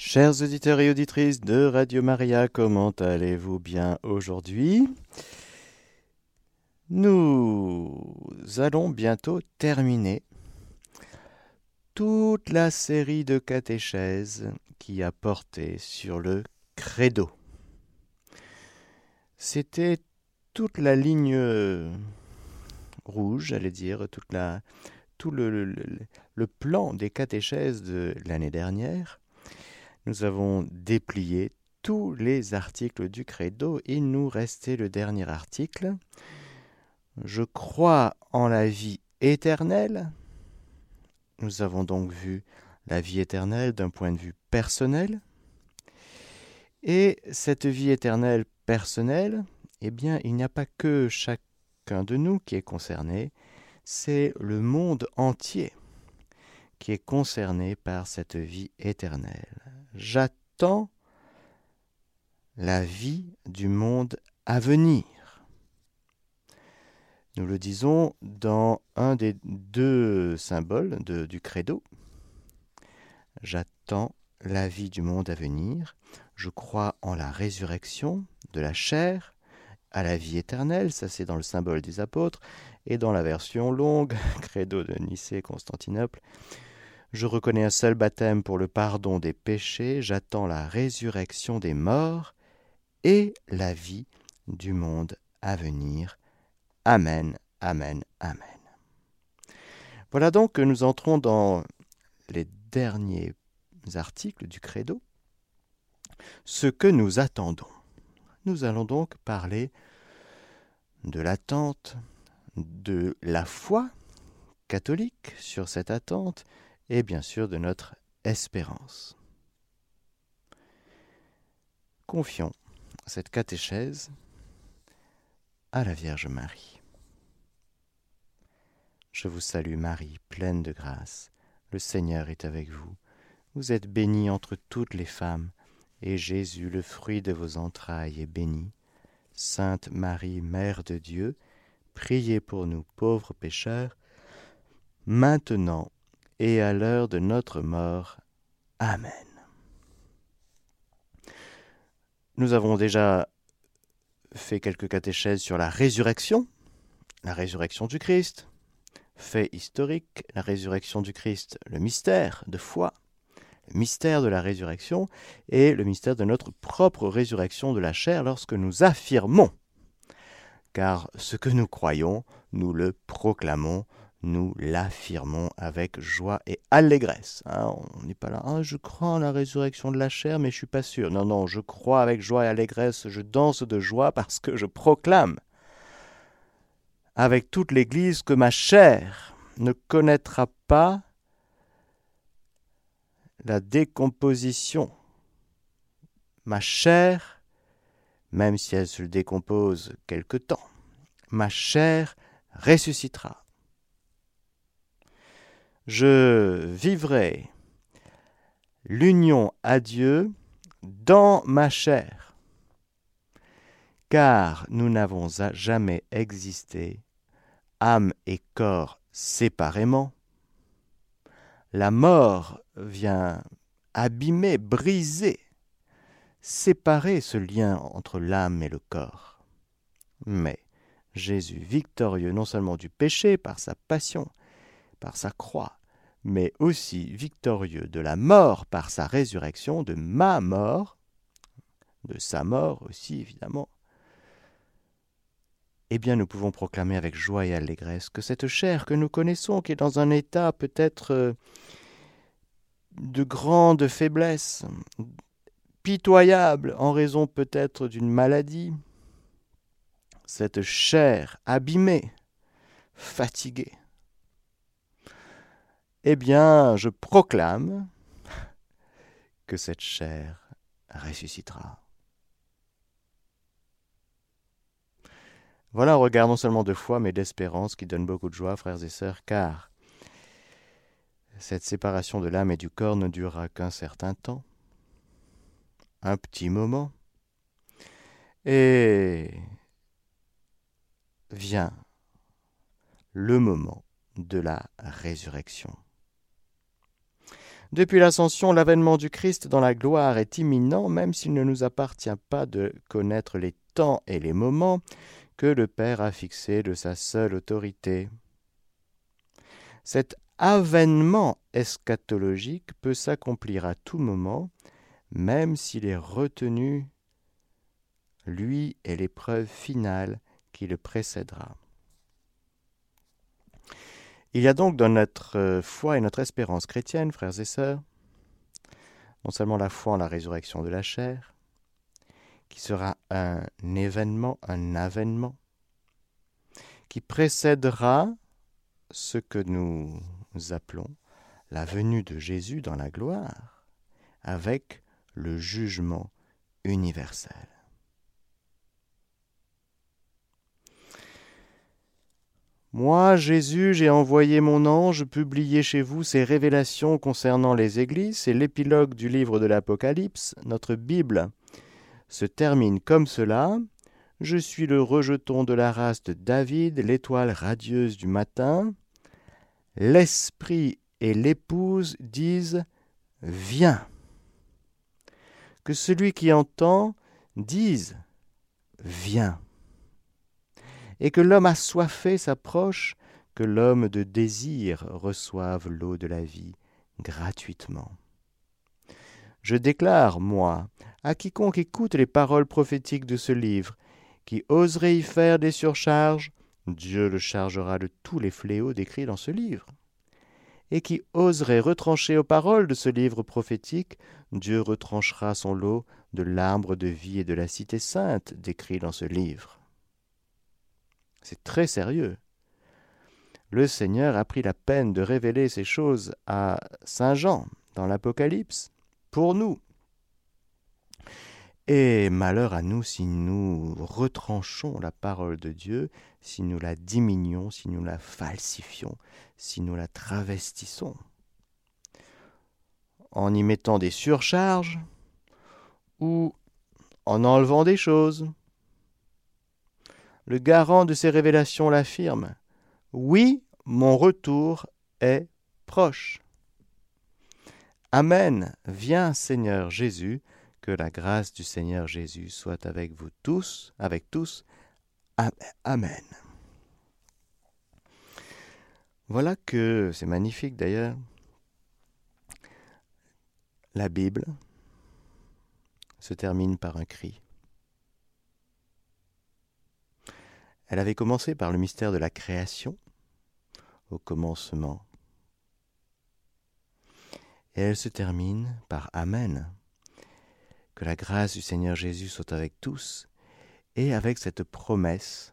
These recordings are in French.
Chers auditeurs et auditrices de Radio Maria, comment allez-vous bien aujourd'hui? Nous allons bientôt terminer toute la série de catéchèses qui a porté sur le credo. C'était toute la ligne rouge, j'allais dire, tout le plan des catéchèses de l'année dernière nous avons déplié tous les articles du credo. Il nous restait le dernier article. Je crois en la vie éternelle. Nous avons donc vu la vie éternelle d'un point de vue personnel. Et cette vie éternelle personnelle, eh bien, il n'y a pas que chacun de nous qui est concerné, c'est le monde entier qui est concerné par cette vie éternelle j'attends la vie du monde à venir. Nous le disons dans un des deux symboles du credo. J'attends la vie du monde à venir. Je crois en la résurrection de la chair à la vie éternelle, ça c'est dans le symbole des apôtres, et dans la version longue, credo de Nicée-Constantinople, je reconnais un seul baptême pour le pardon des péchés, j'attends la résurrection des morts et la vie du monde à venir. Amen, Amen, Amen. Voilà donc que nous entrons dans les derniers articles du credo, ce que nous attendons. Nous allons donc parler de l'attente, de la foi catholique sur cette attente, et bien sûr de notre espérance. Confions cette catéchèse à la Vierge Marie. Je vous salue Marie, pleine de grâce. Le Seigneur est avec vous. Vous êtes bénie entre toutes les femmes, et Jésus, le fruit de vos entrailles, est béni. Sainte Marie, Mère de Dieu, priez pour nous pauvres pécheurs, maintenant et à l'heure de notre mort. Amen. Nous avons déjà fait quelques catéchèses sur la résurrection, la résurrection du Christ, fait historique, la résurrection du Christ, le mystère de foi, le mystère de la résurrection et le mystère de notre propre résurrection de la chair lorsque nous affirmons, car ce que nous croyons, nous le proclamons nous l'affirmons avec joie et allégresse. Hein. on n'est pas là, ah, je crois en la résurrection de la chair, mais je suis pas sûr. Non, non, je crois avec joie et allégresse, je danse de joie parce que je proclame avec toute l'Église que ma chair ne connaîtra pas la décomposition. Ma chair, même si elle se décompose quelque temps, ma chair ressuscitera je vivrai l'union à Dieu dans ma chair, car nous n'avons jamais existé, âme et corps séparément. La mort vient abîmer, briser, séparer ce lien entre l'âme et le corps. Mais Jésus, victorieux non seulement du péché par sa passion, par sa croix, mais aussi victorieux de la mort par sa résurrection, de ma mort, de sa mort aussi évidemment, eh bien nous pouvons proclamer avec joie et allégresse que cette chair que nous connaissons, qui est dans un état peut-être euh, de grande faiblesse, pitoyable en raison peut-être d'une maladie, cette chair abîmée, fatiguée, eh bien, je proclame que cette chair ressuscitera. Voilà un regard non seulement de foi, mais d'espérance qui donne beaucoup de joie, frères et sœurs, car cette séparation de l'âme et du corps ne durera qu'un certain temps, un petit moment, et vient le moment de la résurrection. Depuis l'ascension, l'avènement du Christ dans la gloire est imminent, même s'il ne nous appartient pas de connaître les temps et les moments que le Père a fixés de sa seule autorité. Cet avènement eschatologique peut s'accomplir à tout moment, même s'il est retenu, lui est l'épreuve finale qui le précédera. Il y a donc dans notre euh, foi et notre espérance chrétienne, frères et sœurs, non seulement la foi en la résurrection de la chair, qui sera un événement, un avènement, qui précédera ce que nous appelons la venue de Jésus dans la gloire, avec le jugement universel. Moi, Jésus, j'ai envoyé mon ange publier chez vous ces révélations concernant les églises. C'est l'épilogue du livre de l'Apocalypse. Notre Bible se termine comme cela. Je suis le rejeton de la race de David, l'étoile radieuse du matin. L'esprit et l'épouse disent Viens. Que celui qui entend dise Viens et que l'homme assoiffé s'approche, que l'homme de désir reçoive l'eau de la vie gratuitement. Je déclare, moi, à quiconque écoute les paroles prophétiques de ce livre, qui oserait y faire des surcharges, Dieu le chargera de tous les fléaux décrits dans ce livre. Et qui oserait retrancher aux paroles de ce livre prophétique, Dieu retranchera son lot de l'arbre de vie et de la cité sainte décrit dans ce livre. C'est très sérieux. Le Seigneur a pris la peine de révéler ces choses à Saint Jean dans l'Apocalypse pour nous. Et malheur à nous si nous retranchons la parole de Dieu, si nous la diminuons, si nous la falsifions, si nous la travestissons, en y mettant des surcharges ou en enlevant des choses le garant de ces révélations l'affirme. Oui, mon retour est proche. Amen. Viens, Seigneur Jésus, que la grâce du Seigneur Jésus soit avec vous tous, avec tous. Amen. Voilà que c'est magnifique d'ailleurs. La Bible se termine par un cri. Elle avait commencé par le mystère de la création, au commencement. Et elle se termine par Amen. Que la grâce du Seigneur Jésus soit avec tous, et avec cette promesse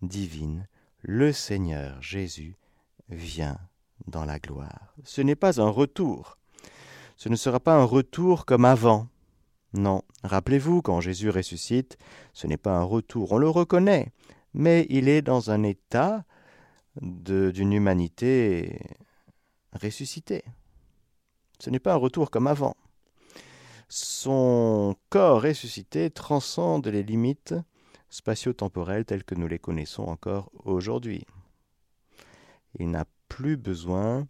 divine, le Seigneur Jésus vient dans la gloire. Ce n'est pas un retour. Ce ne sera pas un retour comme avant. Non, rappelez-vous, quand Jésus ressuscite, ce n'est pas un retour, on le reconnaît, mais il est dans un état d'une humanité ressuscitée. Ce n'est pas un retour comme avant. Son corps ressuscité transcende les limites spatio-temporelles telles que nous les connaissons encore aujourd'hui. Il n'a plus besoin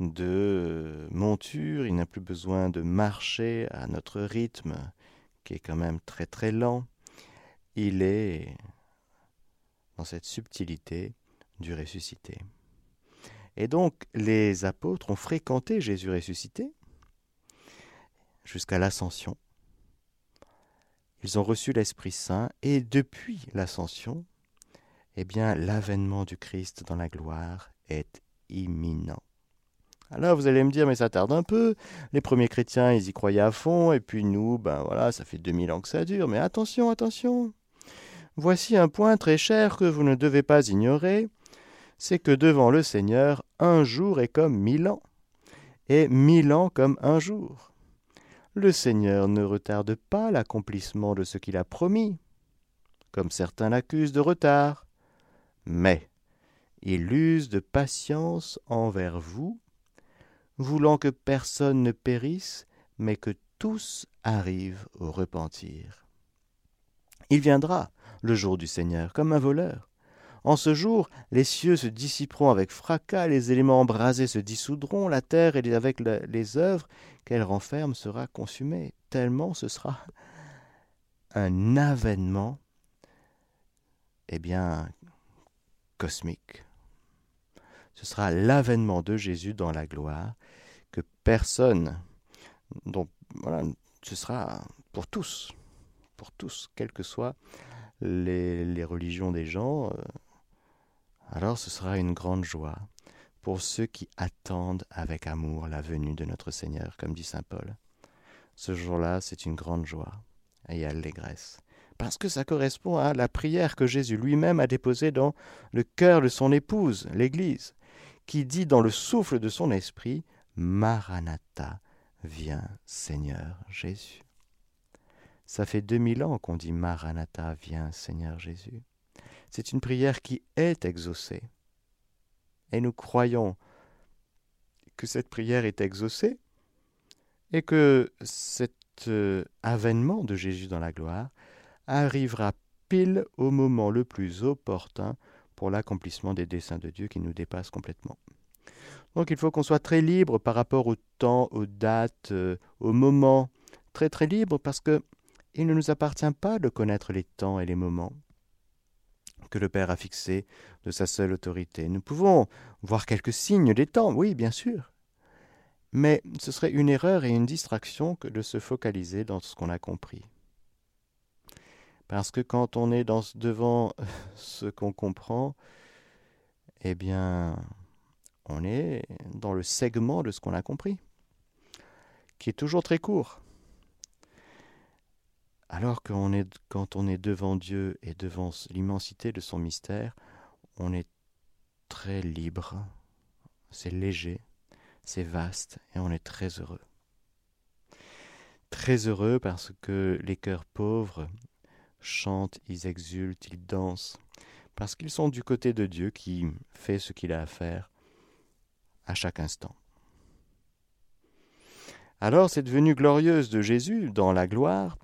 de monture, il n'a plus besoin de marcher à notre rythme, qui est quand même très très lent. Il est dans cette subtilité du ressuscité. Et donc les apôtres ont fréquenté Jésus ressuscité jusqu'à l'ascension. Ils ont reçu l'Esprit Saint et depuis l'ascension, eh bien l'avènement du Christ dans la gloire est imminent. Alors vous allez me dire, mais ça tarde un peu. Les premiers chrétiens, ils y croyaient à fond, et puis nous, ben voilà, ça fait 2000 ans que ça dure. Mais attention, attention. Voici un point très cher que vous ne devez pas ignorer, c'est que devant le Seigneur, un jour est comme mille ans, et mille ans comme un jour. Le Seigneur ne retarde pas l'accomplissement de ce qu'il a promis, comme certains l'accusent de retard, mais il use de patience envers vous, voulant que personne ne périsse, mais que tous arrivent au repentir. Il viendra, le jour du Seigneur, comme un voleur. En ce jour, les cieux se dissiperont avec fracas, les éléments embrasés se dissoudront, la terre et avec les œuvres qu'elle renferme sera consumée. Tellement ce sera un avènement, eh bien, cosmique. Ce sera l'avènement de Jésus dans la gloire que personne, donc voilà, ce sera pour tous, pour tous, quelles que soient les, religions des gens. Euh, alors ce sera une grande joie pour ceux qui attendent avec amour la venue de notre Seigneur, comme dit Saint Paul. Ce jour-là, c'est une grande joie et allégresse, parce que ça correspond à la prière que Jésus lui-même a déposée dans le cœur de son épouse, l'Église, qui dit dans le souffle de son esprit, Maranatha, viens Seigneur Jésus. Ça fait deux mille ans qu'on dit Maranatha, viens Seigneur Jésus. C'est une prière qui est exaucée. Et nous croyons que cette prière est exaucée et que cet euh, avènement de Jésus dans la gloire arrivera pile au moment le plus opportun pour l'accomplissement des desseins de Dieu qui nous dépassent complètement. Donc il faut qu'on soit très libre par rapport au temps, aux dates, euh, aux moments, très très libre parce que il ne nous appartient pas de connaître les temps et les moments que le Père a fixés de sa seule autorité. Nous pouvons voir quelques signes des temps, oui, bien sûr. Mais ce serait une erreur et une distraction que de se focaliser dans ce qu'on a compris. Parce que quand on est devant ce qu'on comprend, eh bien, on est dans le segment de ce qu'on a compris, qui est toujours très court. Alors quand on est devant Dieu et devant l'immensité de son mystère, on est très libre, c'est léger, c'est vaste et on est très heureux. Très heureux parce que les cœurs pauvres chantent, ils exultent, ils dansent, parce qu'ils sont du côté de Dieu qui fait ce qu'il a à faire à chaque instant. Alors cette venue glorieuse de Jésus dans la gloire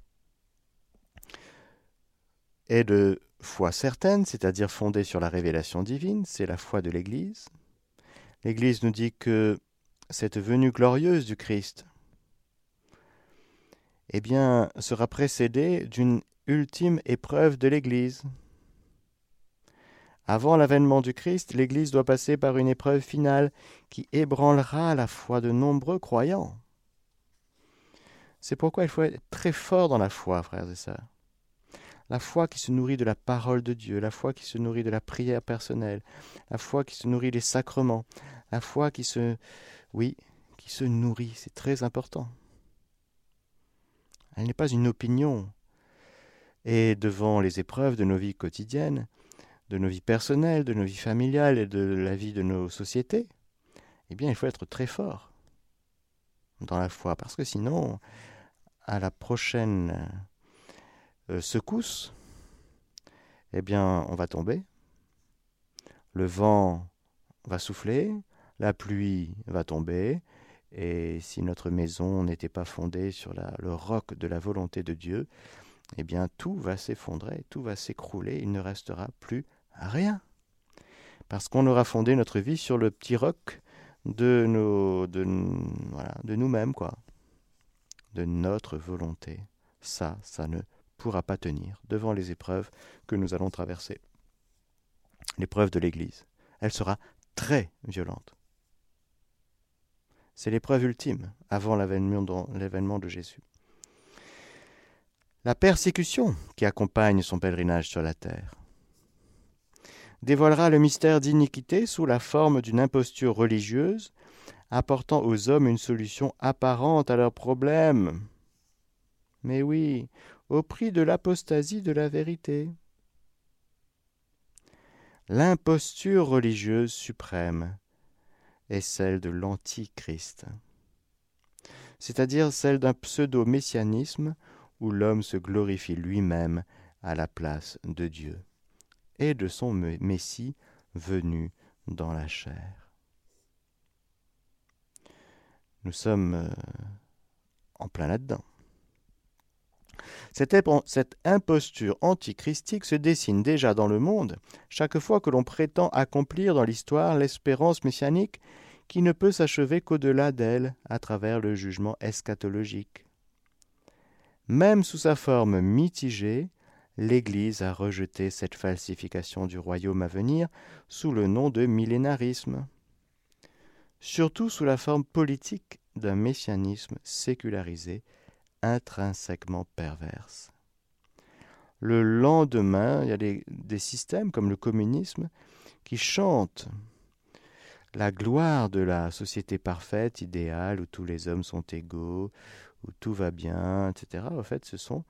est de foi certaine, c'est-à-dire fondée sur la révélation divine, c'est la foi de l'Église. L'Église nous dit que cette venue glorieuse du Christ eh bien, sera précédée d'une ultime épreuve de l'Église. Avant l'avènement du Christ, l'Église doit passer par une épreuve finale qui ébranlera la foi de nombreux croyants. C'est pourquoi il faut être très fort dans la foi, frères et sœurs la foi qui se nourrit de la parole de Dieu, la foi qui se nourrit de la prière personnelle, la foi qui se nourrit des sacrements, la foi qui se oui, qui se nourrit, c'est très important. Elle n'est pas une opinion. Et devant les épreuves de nos vies quotidiennes, de nos vies personnelles, de nos vies familiales et de la vie de nos sociétés, eh bien, il faut être très fort dans la foi, parce que sinon, à la prochaine secousse, eh bien, on va tomber. Le vent va souffler, la pluie va tomber, et si notre maison n'était pas fondée sur le roc de la volonté de Dieu, eh bien tout va s'effondrer, tout va s'écrouler, il ne restera plus rien. Parce qu'on aura fondé notre vie sur le petit roc de de nous-mêmes quoi. De notre volonté. Ça, ça ne pourra pas tenir devant les épreuves que nous allons traverser. L'épreuve de l'Église. Elle sera très violente. C'est l'épreuve ultime avant l'événement de Jésus. La persécution qui accompagne son pèlerinage sur la terre dévoilera le mystère d'iniquité sous la forme d'une imposture religieuse apportant aux hommes une solution apparente à leurs problèmes. Mais oui, au prix de l'apostasie de la vérité. L'imposture religieuse suprême est celle de l'antichrist, c'est-à-dire celle d'un pseudo-messianisme où l'homme se glorifie lui-même à la place de Dieu et de son Messie venu dans la chair. Nous sommes euh, en plein là-dedans. Cette, imposture antichristique se dessine déjà dans le monde chaque fois que l'on prétend accomplir dans l'histoire l'espérance messianique qui ne peut s'achever qu'au-delà d'elle à travers le jugement eschatologique. Même sous sa forme mitigée, l'Église a rejeté cette falsification du royaume à venir sous le nom de millénarisme, surtout sous la forme politique d'un messianisme sécularisé, intrinsèquement perverse. Le lendemain, il y a des, des systèmes comme le communisme qui chantent la gloire de la société parfaite, idéale, où tous les hommes sont égaux, où tout va bien, etc. En fait, ce sont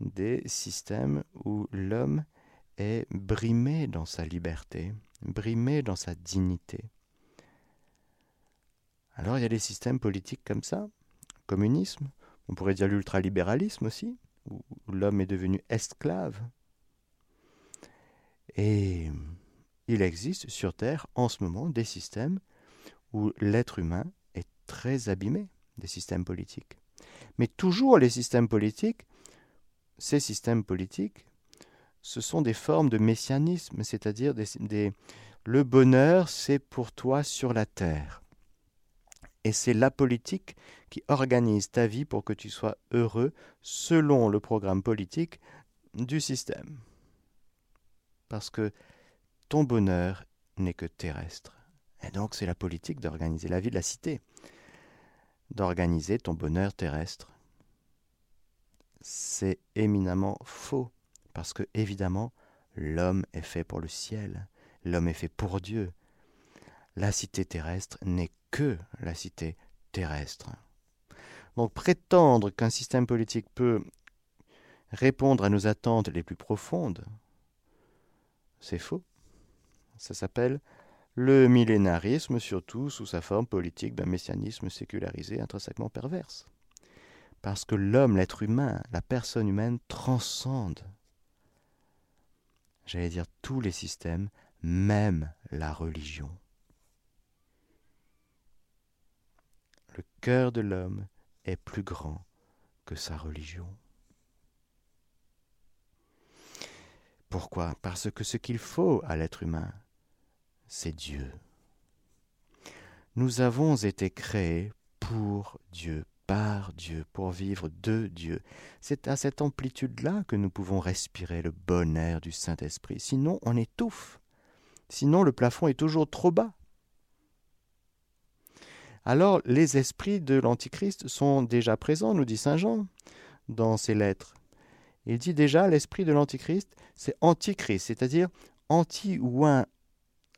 des systèmes où l'homme est brimé dans sa liberté, brimé dans sa dignité. Alors il y a des systèmes politiques comme ça, communisme, on pourrait dire l'ultralibéralisme aussi, où l'homme est devenu esclave. Et il existe sur Terre en ce moment des systèmes où l'être humain est très abîmé, des systèmes politiques. Mais toujours les systèmes politiques ces systèmes politiques, ce sont des formes de messianisme, c'est-à-dire des, le bonheur, c'est pour toi sur la terre. Et c'est la politique qui organise ta vie pour que tu sois heureux selon le programme politique du système. Parce que ton bonheur n'est que terrestre. Et donc c'est la politique d'organiser la vie de la cité, d'organiser ton bonheur terrestre c'est éminemment faux, parce que évidemment, l'homme est fait pour le ciel, l'homme est fait pour Dieu. La cité terrestre n'est que la cité terrestre. Donc prétendre qu'un système politique peut répondre à nos attentes les plus profondes, c'est faux. Ça s'appelle le millénarisme, surtout sous sa forme politique d'un messianisme sécularisé intrinsèquement perverse parce que l'homme, l'être humain, la personne humaine transcende, j'allais dire, tous les systèmes, même la religion. Le cœur de l'homme est plus grand que sa religion. Pourquoi? Parce que ce qu'il faut à l'être humain, c'est Dieu. Nous avons été créés pour Dieu, par Dieu, pour vivre de Dieu. C'est à cette amplitude-là que nous pouvons respirer le bon air du Saint-Esprit. Sinon, on étouffe. Sinon, le plafond est toujours trop bas. Alors, les esprits de l'Antichrist sont déjà présents, nous dit Saint Jean dans ses lettres. Il dit déjà l'esprit de l'Antichrist, c'est Antichrist, c'est-à-dire anti-ouin,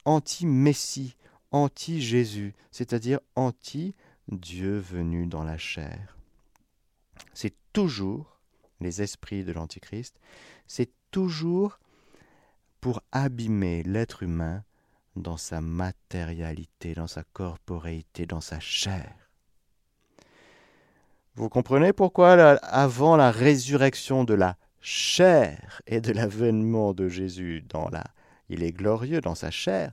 anti-messie, anti-Jésus, c'est-à-dire anti Dieu venu dans la chair. C'est toujours les esprits de l'Antichrist, c'est toujours pour abîmer l'être humain dans sa matérialité, dans sa corporéité, dans sa chair. Vous comprenez pourquoi, avant la résurrection de la chair et de l'avènement de Jésus dans la, il est glorieux dans sa chair,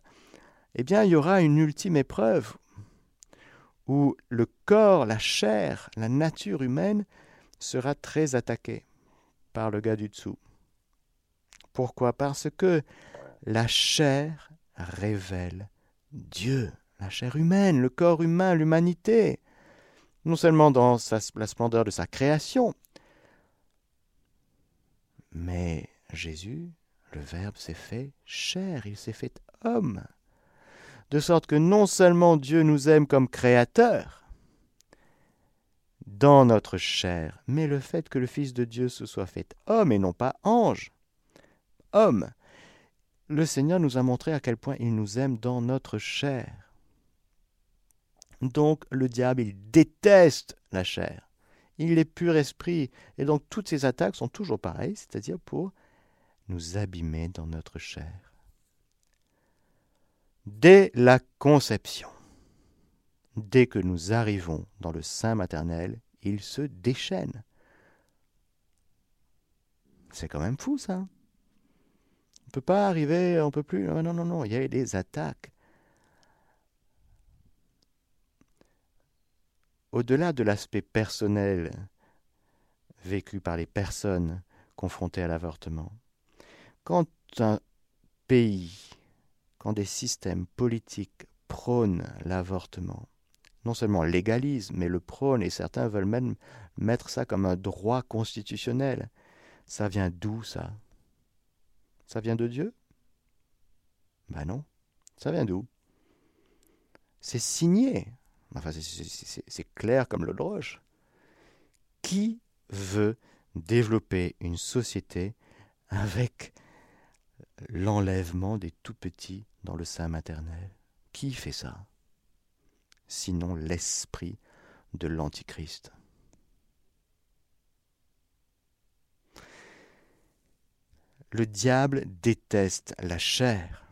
eh bien, il y aura une ultime épreuve où le corps, la chair, la nature humaine sera très attaquée par le gars du dessous. Pourquoi? Parce que la chair révèle Dieu, la chair humaine, le corps humain, l'humanité, non seulement dans la splendeur de sa création, mais Jésus, le Verbe s'est fait chair, il s'est fait homme. De sorte que non seulement Dieu nous aime comme créateur dans notre chair, mais le fait que le Fils de Dieu se soit fait homme et non pas ange, homme, le Seigneur nous a montré à quel point il nous aime dans notre chair. Donc le diable, il déteste la chair. Il est pur esprit. Et donc toutes ces attaques sont toujours pareilles, c'est-à-dire pour nous abîmer dans notre chair dès la conception. Dès que nous arrivons dans le sein maternel, il se déchaîne. C'est quand même fou ça. On ne peut pas arriver, on peut plus. Non, non, non, il y a des attaques. Au-delà de l'aspect personnel vécu par les personnes confrontées à l'avortement. Quand un pays, quand des systèmes politiques prônent l'avortement, non seulement légalise, mais le prône, et certains veulent même mettre ça comme un droit constitutionnel. Ça vient d'où ça? Ça vient de Dieu? Ben non. Ça vient d'où? C'est signé. Enfin, c'est clair comme l'eau de roche. Qui veut développer une société avec l'enlèvement des tout petits dans le sein maternel? Qui fait ça? Sinon l'esprit de l'Antichrist. Le diable déteste la chair.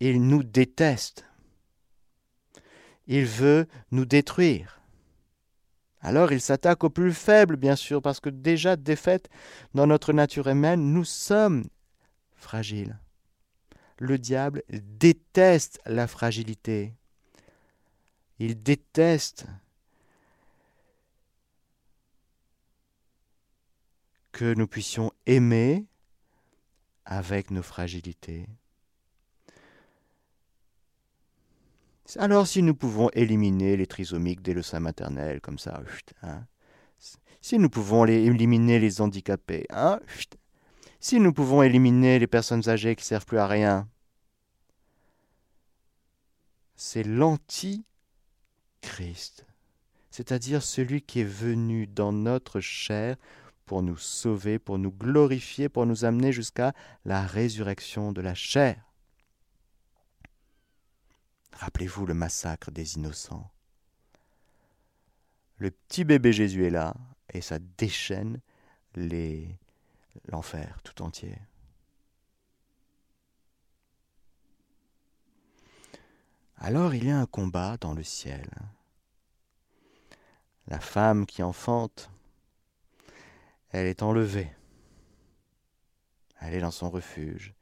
Il nous déteste. Il veut nous détruire. Alors il s'attaque aux plus faibles, bien sûr, parce que déjà défaite dans notre nature humaine, nous sommes fragiles. Le diable déteste la fragilité. Il déteste que nous puissions aimer avec nos fragilités. Alors si nous pouvons éliminer les trisomiques dès le sein maternel, comme ça, hein, si nous pouvons éliminer les handicapés, hein, si nous pouvons éliminer les personnes âgées qui ne servent plus à rien, c'est l'anti-Christ, c'est-à-dire celui qui est venu dans notre chair pour nous sauver, pour nous glorifier, pour nous amener jusqu'à la résurrection de la chair. Rappelez-vous le massacre des innocents. Le petit bébé Jésus est là et ça déchaîne les l'enfer tout entier. Alors il y a un combat dans le ciel. La femme qui enfante elle est enlevée. Elle est dans son refuge,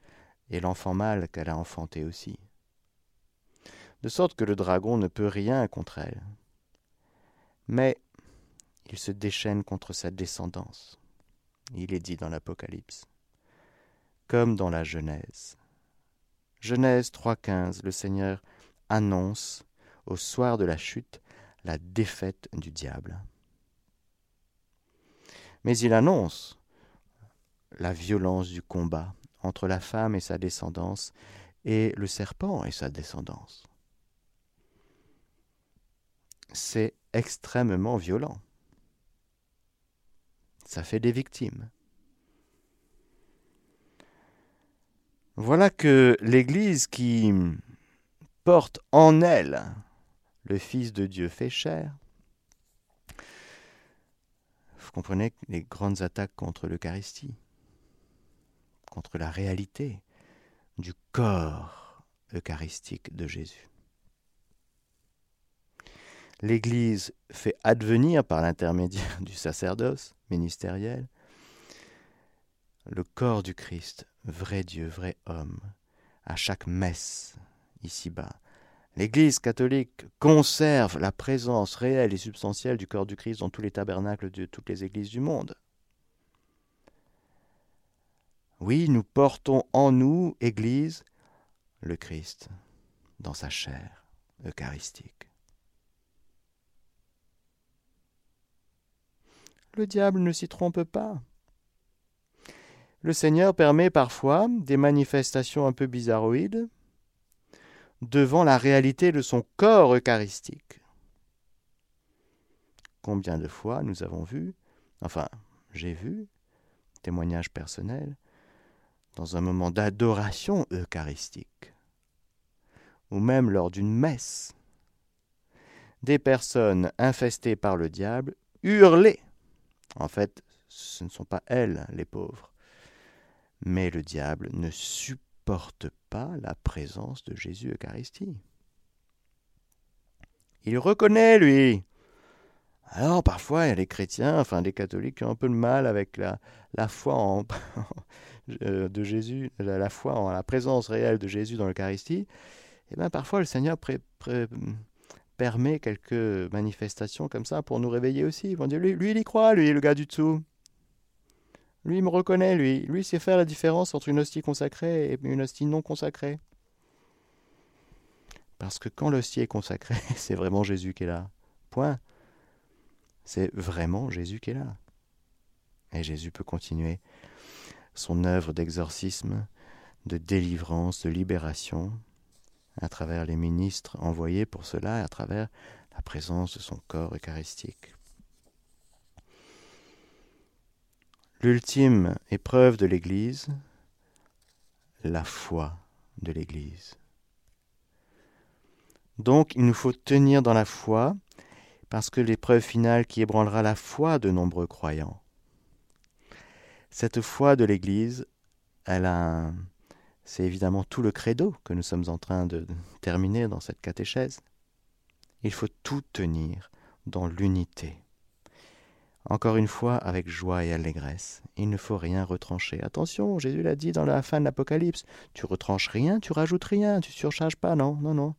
et l'enfant mâle qu'elle a enfanté aussi. De sorte que le dragon ne peut rien contre elle. Mais il se déchaîne contre sa descendance. Il est dit dans l'Apocalypse, comme dans la Genèse. Genèse 3.15, le Seigneur annonce au soir de la chute la défaite du diable mais il annonce la violence du combat entre la femme et sa descendance et le serpent et sa descendance. C'est extrêmement violent. Ça fait des victimes. Voilà que l'Église qui porte en elle le Fils de Dieu fait chair, vous comprenez les grandes attaques contre l'Eucharistie, contre la réalité du corps eucharistique de Jésus. L'Église fait advenir par l'intermédiaire du sacerdoce ministériel le corps du Christ, vrai Dieu, vrai homme, à chaque messe ici-bas, L'Église catholique conserve la présence réelle et substantielle du corps du Christ dans tous les tabernacles de toutes les églises du monde. Oui, nous portons en nous, Église, le Christ dans sa chair eucharistique. Le diable ne s'y trompe pas. Le Seigneur permet parfois des manifestations un peu bizarroïdes devant la réalité de son corps eucharistique. Combien de fois nous avons vu, enfin j'ai vu, témoignage personnel, dans un moment d'adoration eucharistique, ou même lors d'une messe, des personnes infestées par le diable hurler. En fait, ce ne sont pas elles les pauvres, mais le diable ne supporte porte pas la présence de Jésus Eucharistie. Il reconnaît, lui. Alors, parfois, il y a les chrétiens, enfin les catholiques, qui ont un peu de mal avec la, la foi en, euh, de Jésus, la, foi en la présence réelle de Jésus dans l'Eucharistie. Et eh bien, parfois, le Seigneur permet quelques manifestations comme ça pour nous réveiller aussi. Ils vont dire, lui, lui il y croit, lui, le gars du dessous. Lui, me reconnaît, lui. Lui, sait faire la différence entre une hostie consacrée et une hostie non consacrée. Parce que quand l'hostie est consacrée, c'est vraiment Jésus qui est là. Point. C'est vraiment Jésus qui est là. Et Jésus peut continuer son œuvre d'exorcisme, de délivrance, de libération, à travers les ministres envoyés pour cela, à travers la présence de son corps eucharistique. L'ultime épreuve de l'Église, la foi de l'Église. Donc il nous faut tenir dans la foi, parce que l'épreuve finale qui ébranlera la foi de nombreux croyants. Cette foi de l'Église, elle a c'est évidemment tout le credo que nous sommes en train de terminer dans cette catéchèse. Il faut tout tenir dans l'unité. Encore une fois, avec joie et allégresse. Il ne faut rien retrancher. Attention, Jésus l'a dit dans la fin de l'Apocalypse. Tu retranches rien, tu rajoutes rien, tu surcharges pas. Non, non, non.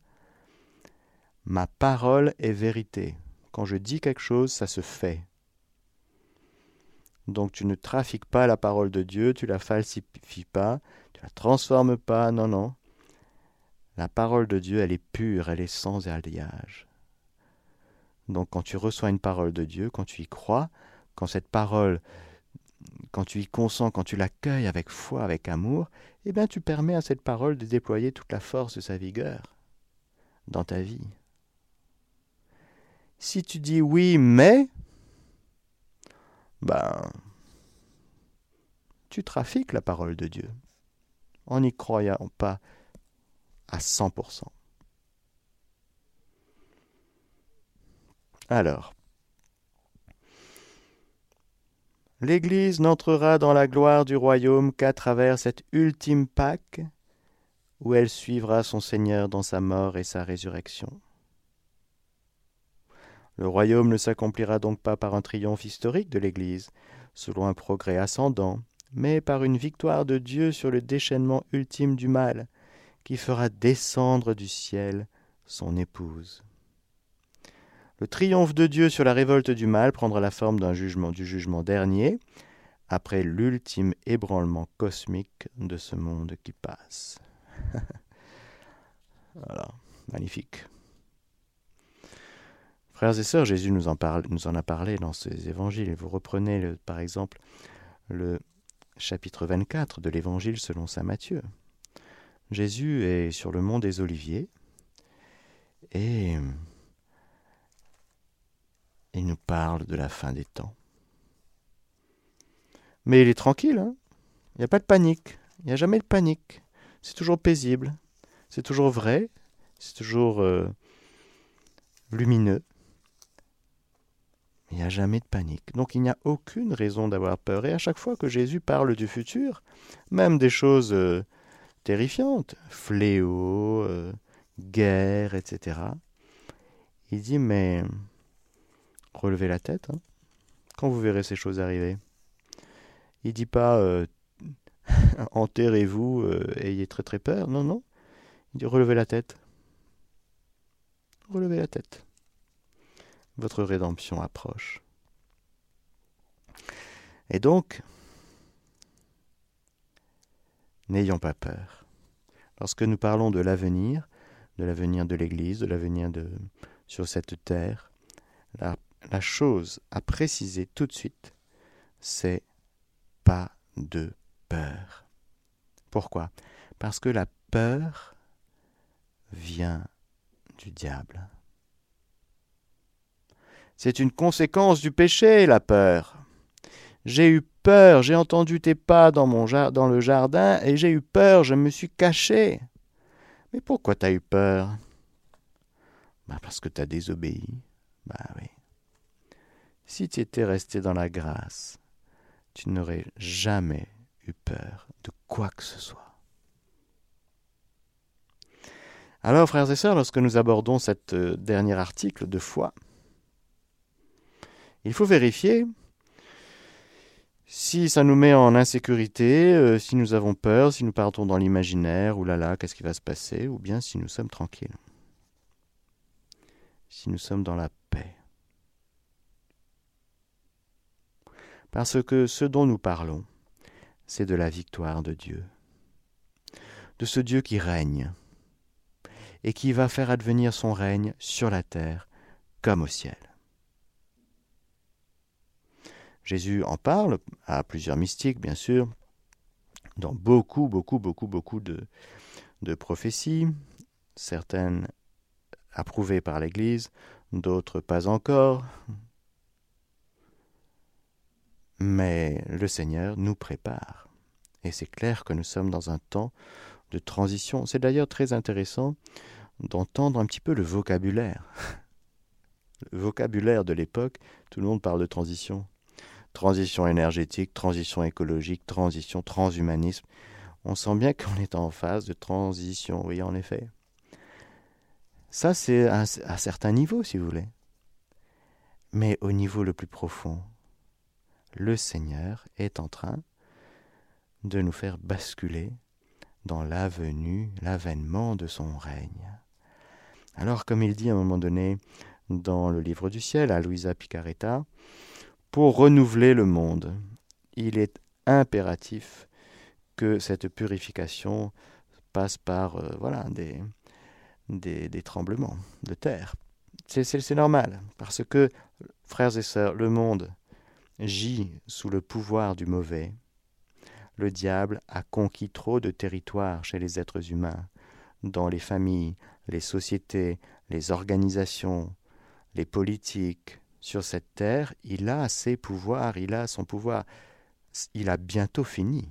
Ma parole est vérité. Quand je dis quelque chose, ça se fait. Donc tu ne trafiques pas la parole de Dieu, tu la falsifies pas, tu la transformes pas, non, non. La parole de Dieu, elle est pure, elle est sans alliage. Donc quand tu reçois une parole de Dieu, quand tu y crois, quand cette parole, quand tu y consens, quand tu l'accueilles avec foi, avec amour, eh bien tu permets à cette parole de déployer toute la force de sa vigueur dans ta vie. Si tu dis oui, mais, ben, tu trafiques la parole de Dieu en n'y croyant pas à 100%. Alors, l'Église n'entrera dans la gloire du royaume qu'à travers cette ultime Pâque où elle suivra son Seigneur dans sa mort et sa résurrection. Le royaume ne s'accomplira donc pas par un triomphe historique de l'Église, selon un progrès ascendant, mais par une victoire de Dieu sur le déchaînement ultime du mal, qui fera descendre du ciel son épouse. Le triomphe de Dieu sur la révolte du mal prendra la forme d'un jugement du jugement dernier, après l'ultime ébranlement cosmique de ce monde qui passe. voilà, magnifique. Frères et sœurs, Jésus nous en, parle, nous en a parlé dans ses évangiles. Vous reprenez par exemple le chapitre 24 de l'Évangile selon saint Matthieu. Jésus est sur le mont des Oliviers et il nous parle de la fin des temps. Mais il est tranquille, hein il n'y a pas de panique, il n'y a jamais de panique. C'est toujours paisible, c'est toujours vrai, c'est toujours euh, lumineux. Il n'y a jamais de panique. Donc il n'y a aucune raison d'avoir peur. Et à chaque fois que Jésus parle du futur, même des choses euh, terrifiantes, fléaux, euh, guerre, etc., il dit, mais relevez la tête hein, quand vous verrez ces choses arriver. Il dit pas, euh, enterrez-vous, ayez très très peur. Non, non. Il dit, relevez la tête. Relevez la tête votre rédemption approche. Et donc, n'ayons pas peur. Lorsque nous parlons de l'avenir, de l'avenir de l'Église, de l'avenir de sur cette terre, la, la chose à préciser tout de suite, c'est pas de peur. Pourquoi? Parce que la peur vient du diable. C'est une conséquence du péché, la peur. J'ai eu peur, j'ai entendu tes pas dans, mon le jardin, et j'ai eu peur, je me suis caché. Mais pourquoi t'as eu peur? Bah Parce que t'as désobéi. Bah oui. Si tu étais resté dans la grâce, tu n'aurais jamais eu peur de quoi que ce soit. Alors, frères et sœurs, lorsque nous abordons cet euh, dernier article de foi, il faut vérifier si ça nous met en insécurité, euh, si nous avons peur, si nous partons dans l'imaginaire, ou là là, qu'est-ce qui va se passer, ou bien si nous sommes tranquilles. si nous sommes dans la Parce que ce dont nous parlons, c'est de la victoire de Dieu, de ce Dieu qui règne et qui va faire advenir son règne sur la terre comme au ciel. Jésus en parle à plusieurs mystiques, bien sûr, dans beaucoup, beaucoup, beaucoup, beaucoup de, prophéties, certaines approuvées par l'Église, d'autres pas encore. Mais le Seigneur nous prépare. Et c'est clair que nous sommes dans un temps de transition. C'est d'ailleurs très intéressant d'entendre un petit peu le vocabulaire. Le vocabulaire de l'époque, tout le monde parle de transition. Transition énergétique, transition écologique, transition, transhumanisme. On sent bien qu'on est en phase de transition, oui, en effet. Ça, c'est à, à certains niveaux, si vous voulez. Mais au niveau le plus profond, le Seigneur est en train de nous faire basculer dans la venue, l'avènement de son règne. Alors, comme il dit à un moment donné dans le livre du ciel à Luisa Picaretta, pour renouveler le monde, il est impératif que cette purification passe par euh, voilà, des, des, tremblements de terre. C'est normal, parce que, frères et sœurs, le monde gît sous le pouvoir du mauvais. Le diable a conquis trop de territoire chez les êtres humains, dans les familles, les sociétés, les organisations, les politiques. Sur cette terre, il a ses pouvoirs, il a son pouvoir. Il a bientôt fini.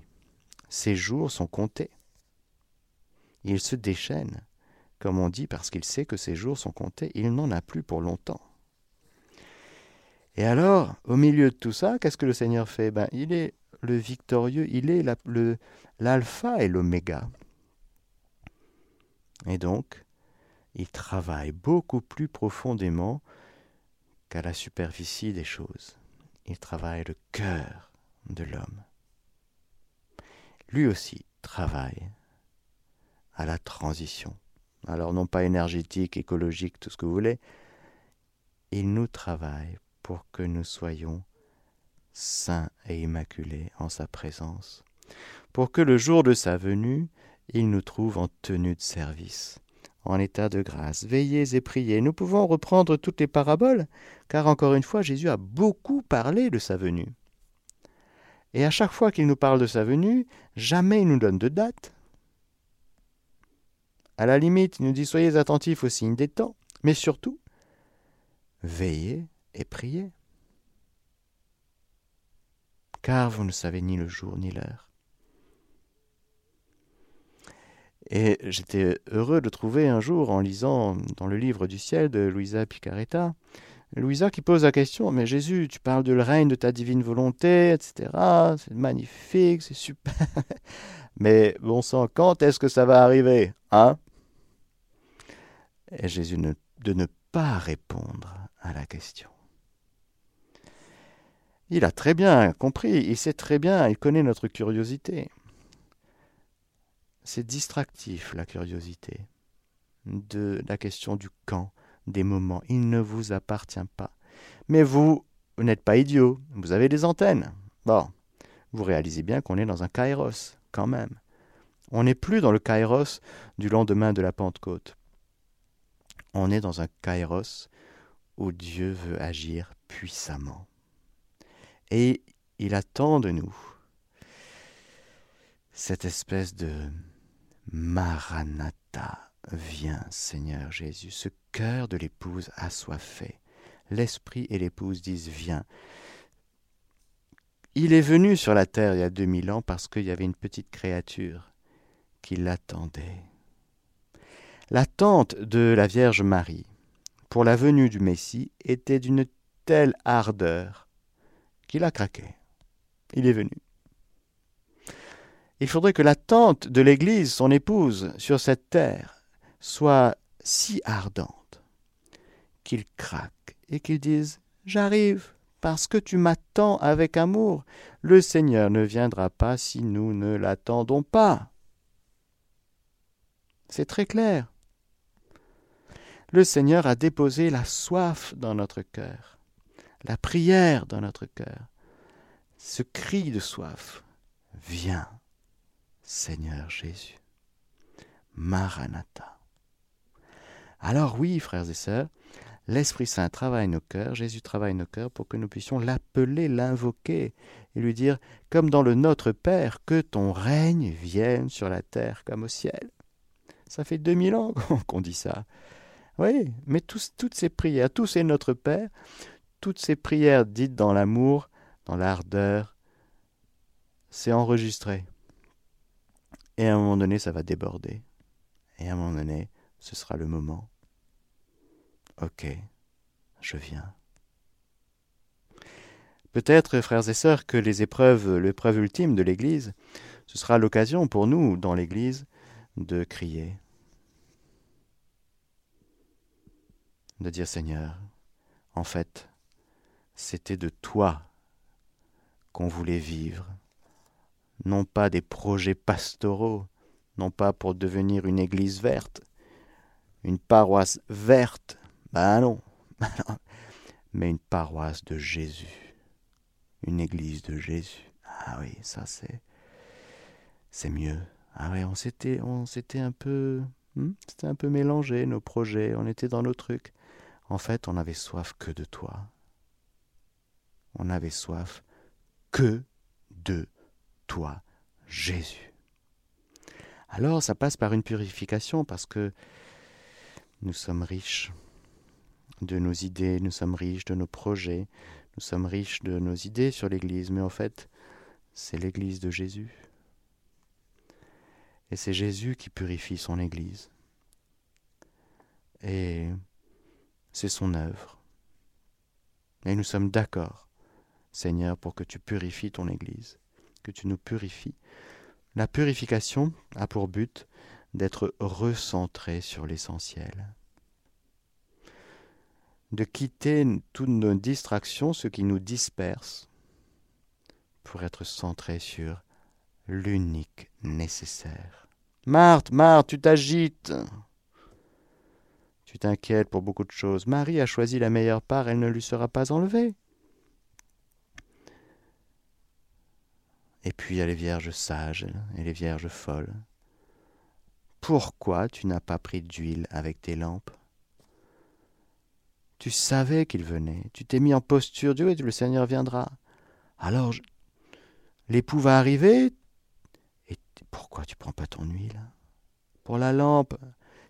Ses jours sont comptés. Il se déchaîne comme on dit, parce qu'il sait que ses jours sont comptés, il n'en a plus pour longtemps. Et alors, au milieu de tout ça, qu'est-ce que le Seigneur fait? Ben, Il est le victorieux, il est l'alpha et l'oméga. Et donc, il travaille beaucoup plus profondément qu'à la superficie des choses. Il travaille le cœur de l'homme. Lui aussi travaille à la transition alors non pas énergétique, écologique, tout ce que vous voulez, il nous travaille pour que nous soyons saints et immaculés en sa présence, pour que le jour de sa venue, il nous trouve en tenue de service, en état de grâce. Veillez et priez. Nous pouvons reprendre toutes les paraboles, car encore une fois, Jésus a beaucoup parlé de sa venue. Et à chaque fois qu'il nous parle de sa venue, jamais il nous donne de date, à la limite, il nous dit soyez attentifs aux signes des temps, mais surtout, veillez et priez. Car vous ne savez ni le jour ni l'heure. Et j'étais heureux de trouver un jour, en lisant dans le livre du ciel de Louisa Picaretta, Louisa qui pose la question, mais Jésus, tu parles le règne de ta divine volonté, etc. C'est magnifique, c'est super. mais bon sang, quand est-ce que ça va arriver Hein? Et Jésus de ne pas répondre à la question. Il a très bien compris, il sait très bien, il connaît notre curiosité. C'est distractif la curiosité de la question du quand, des moments. Il ne vous appartient pas. Mais vous, vous n'êtes pas idiot, vous avez des antennes. Bon, vous réalisez bien qu'on est dans un kairos, quand même. On n'est plus dans le kairos du lendemain de la Pentecôte on est dans un kairos où Dieu veut agir puissamment. Et il attend de nous cette espèce de Maranatha. Viens, Seigneur Jésus, ce cœur de l'épouse assoiffé. L'esprit et l'épouse disent Viens. Il est venu sur la terre il y a deux mille ans parce qu'il y avait une petite créature qui l'attendait. L'attente de la Vierge Marie pour la venue du Messie était d'une telle ardeur qu'il a craqué. Il est venu. Il faudrait que l'attente de l'Église, son épouse, sur cette terre, soit si ardente qu'il craque et qu'il dise J'arrive parce que tu m'attends avec amour. Le Seigneur ne viendra pas si nous ne l'attendons pas. C'est très clair. le Seigneur a déposé la soif dans notre cœur, la prière dans notre cœur, ce cri de soif. Viens, Seigneur Jésus. Maranatha. Alors oui, frères et sœurs, l'Esprit Saint travaille nos cœurs, Jésus travaille nos cœurs pour que nous puissions l'appeler, l'invoquer et lui dire, comme dans le Notre Père, que ton règne vienne sur la terre comme au ciel. Ça fait 2000 ans qu'on dit ça. Oui, mais toutes ces prières, tous ces Notre Père, toutes ces prières dites dans l'amour, dans l'ardeur, c'est enregistré. Et à un moment donné, ça va déborder. Et à un moment donné, ce sera le moment. Ok, je viens. Peut-être, frères et sœurs, que les épreuves, l'épreuve ultime de l'Église, ce sera l'occasion pour nous, dans l'Église, de crier, de dire Seigneur, en fait, c'était de toi qu'on voulait vivre, non pas des projets pastoraux, non pas pour devenir une église verte, une paroisse verte, ben non, mais une paroisse de Jésus, une église de Jésus. Ah oui, ça c'est mieux. Ah oui, on s'était on s'était un peu hmm, c'était un peu mélangé nos projets, on était dans nos trucs. En fait, on avait soif que de toi. On avait soif que de toi, Jésus. Alors ça passe par une purification parce que nous sommes riches de nos idées, nous sommes riches de nos projets, nous sommes riches de nos idées sur l'Église, mais en fait, c'est l'Église de Jésus. Et c'est Jésus qui purifie son Église. Et c'est son œuvre. Et nous sommes d'accord, Seigneur, pour que tu purifies ton Église, que tu nous purifies la purification a pour but d'être recentré sur l'essentiel, de quitter toutes nos distractions, ce qui nous disperse, pour être centré sur l'unique nécessaire. Marthe, Marthe, tu t'agites. Tu t'inquiètes pour beaucoup de choses. Marie a choisi la meilleure part, elle ne lui sera pas enlevée. Et puis il y a les vierges sages et les vierges folles. Pourquoi tu n'as pas pris d'huile avec tes lampes? Tu savais qu'il venait, tu t'es mis en posture, Dieu et le Seigneur viendra. Alors l'époux va arriver, et pourquoi tu prends pas ton huile? Pour la lampe.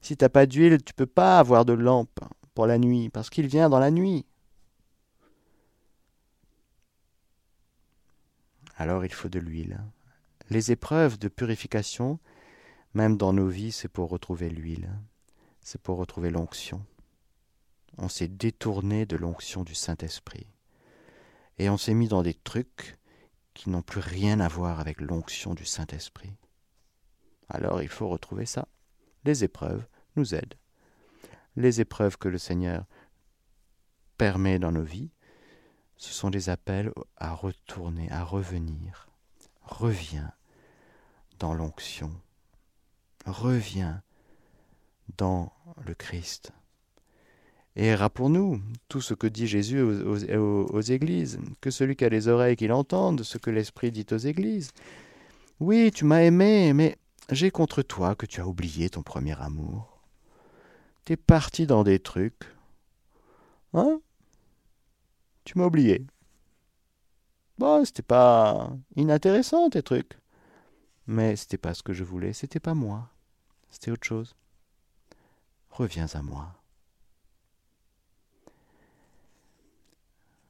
Si tu n'as pas d'huile, tu peux pas avoir de lampe pour la nuit, parce qu'il vient dans la nuit. Alors il faut de l'huile. Les épreuves de purification, même dans nos vies, c'est pour retrouver l'huile, c'est pour retrouver l'onction. On s'est détourné de l'onction du Saint-Esprit. Et on s'est mis dans des trucs qui n'ont plus rien à voir avec l'onction du Saint-Esprit. Alors il faut retrouver ça. Les épreuves nous aident. Les épreuves que le Seigneur permet dans nos vies, ce sont des appels à retourner, à revenir. Reviens dans l'onction. Reviens dans le Christ. Et rappelons-nous tout ce que dit Jésus aux, églises, que celui qui a les oreilles qu'il entende ce que l'Esprit dit aux églises. Oui, tu m'as aimé, mais j'ai contre toi que tu as oublié ton premier amour. T'es parti dans des trucs. Hein? Tu m'as oublié. Bon, c'était pas inintéressant tes trucs. Mais c'était pas ce que je voulais, c'était pas moi. C'était autre chose. Reviens à moi.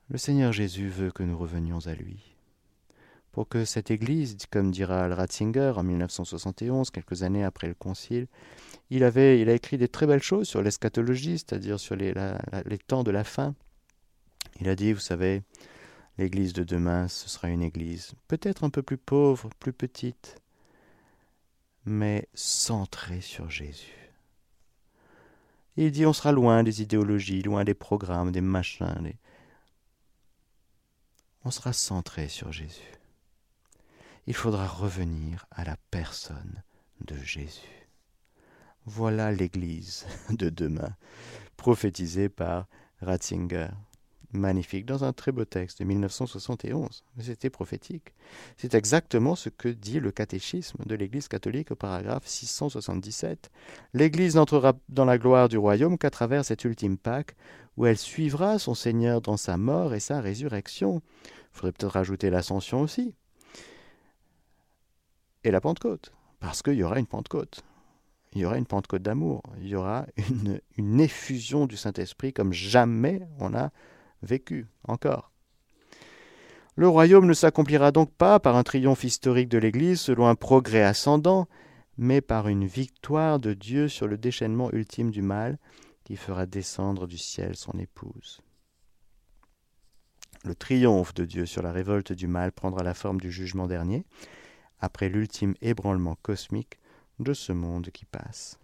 Le Seigneur Jésus veut que nous revenions à lui. Pour que cette Église, comme dira Ratzinger en 1971, quelques années après le Concile, il, avait, il a écrit des très belles choses sur l'eschatologie, c'est-à-dire sur les temps de la fin. Il a dit, vous savez, l'Église de demain, ce sera une Église peut-être un peu plus pauvre, plus petite, mais centrée sur Jésus. il dit, on sera loin des idéologies, loin des programmes, des machins. On sera centré sur Jésus. Il faudra revenir à la personne de Jésus. Voilà l'Église de demain, prophétisée par Ratzinger. Magnifique, dans un très beau texte de 1971. Mais c'était prophétique. C'est exactement ce que dit le catéchisme de l'Église catholique au paragraphe 677. L'Église n'entrera dans la gloire du royaume qu'à travers cette ultime Pâque, où elle suivra son Seigneur dans sa mort et sa résurrection. Il faudrait peut-être rajouter l'ascension aussi. Et la Pentecôte, parce qu'il y aura une Pentecôte il y aura une Pentecôte d'amour, il y aura une, une effusion du Saint-Esprit comme jamais on a vécu encore. Le royaume ne s'accomplira donc pas par un triomphe historique de l'Église selon un progrès ascendant, mais par une victoire de Dieu sur le déchaînement ultime du mal qui fera descendre du ciel son épouse. Le triomphe de Dieu sur la révolte du mal prendra la forme du jugement dernier, après l'ultime ébranlement cosmique de ce monde qui passe.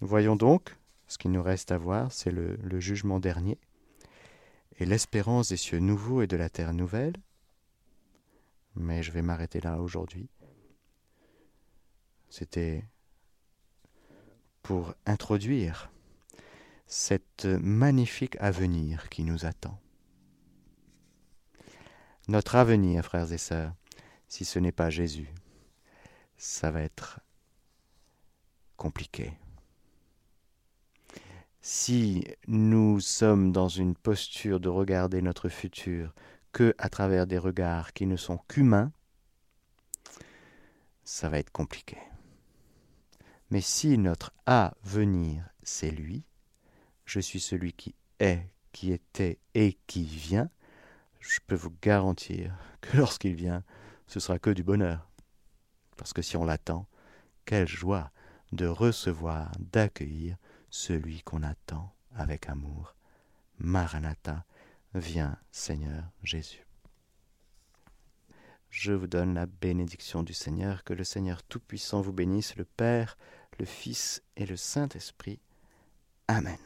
Nous voyons donc, ce qu'il nous reste à voir, c'est le, le, jugement dernier et l'espérance des cieux nouveaux et de la terre nouvelle. Mais je vais m'arrêter là aujourd'hui. C'était pour introduire cette magnifique avenir qui nous attend. Notre avenir, frères et sœurs, si ce n'est pas Jésus, ça va être compliqué. Si nous sommes dans une posture de regarder notre futur que à travers des regards qui ne sont qu'humains, ça va être compliqué. Mais si notre avenir, c'est lui, je suis celui qui est, qui était et qui vient, je peux vous garantir que lorsqu'il vient, ce sera que du bonheur. Parce que si on l'attend, quelle joie de recevoir, d'accueillir celui qu'on attend avec amour. Maranatha, viens Seigneur Jésus. Je vous donne la bénédiction du Seigneur, que le Seigneur Tout-Puissant vous bénisse, le Père, le Fils et le Saint-Esprit. Amen.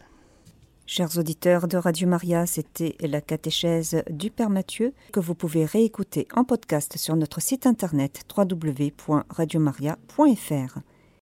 Chers auditeurs de Radio Maria, c'était la catéchèse du Père Mathieu que vous pouvez réécouter en podcast sur notre site internet www.radiomaria.fr.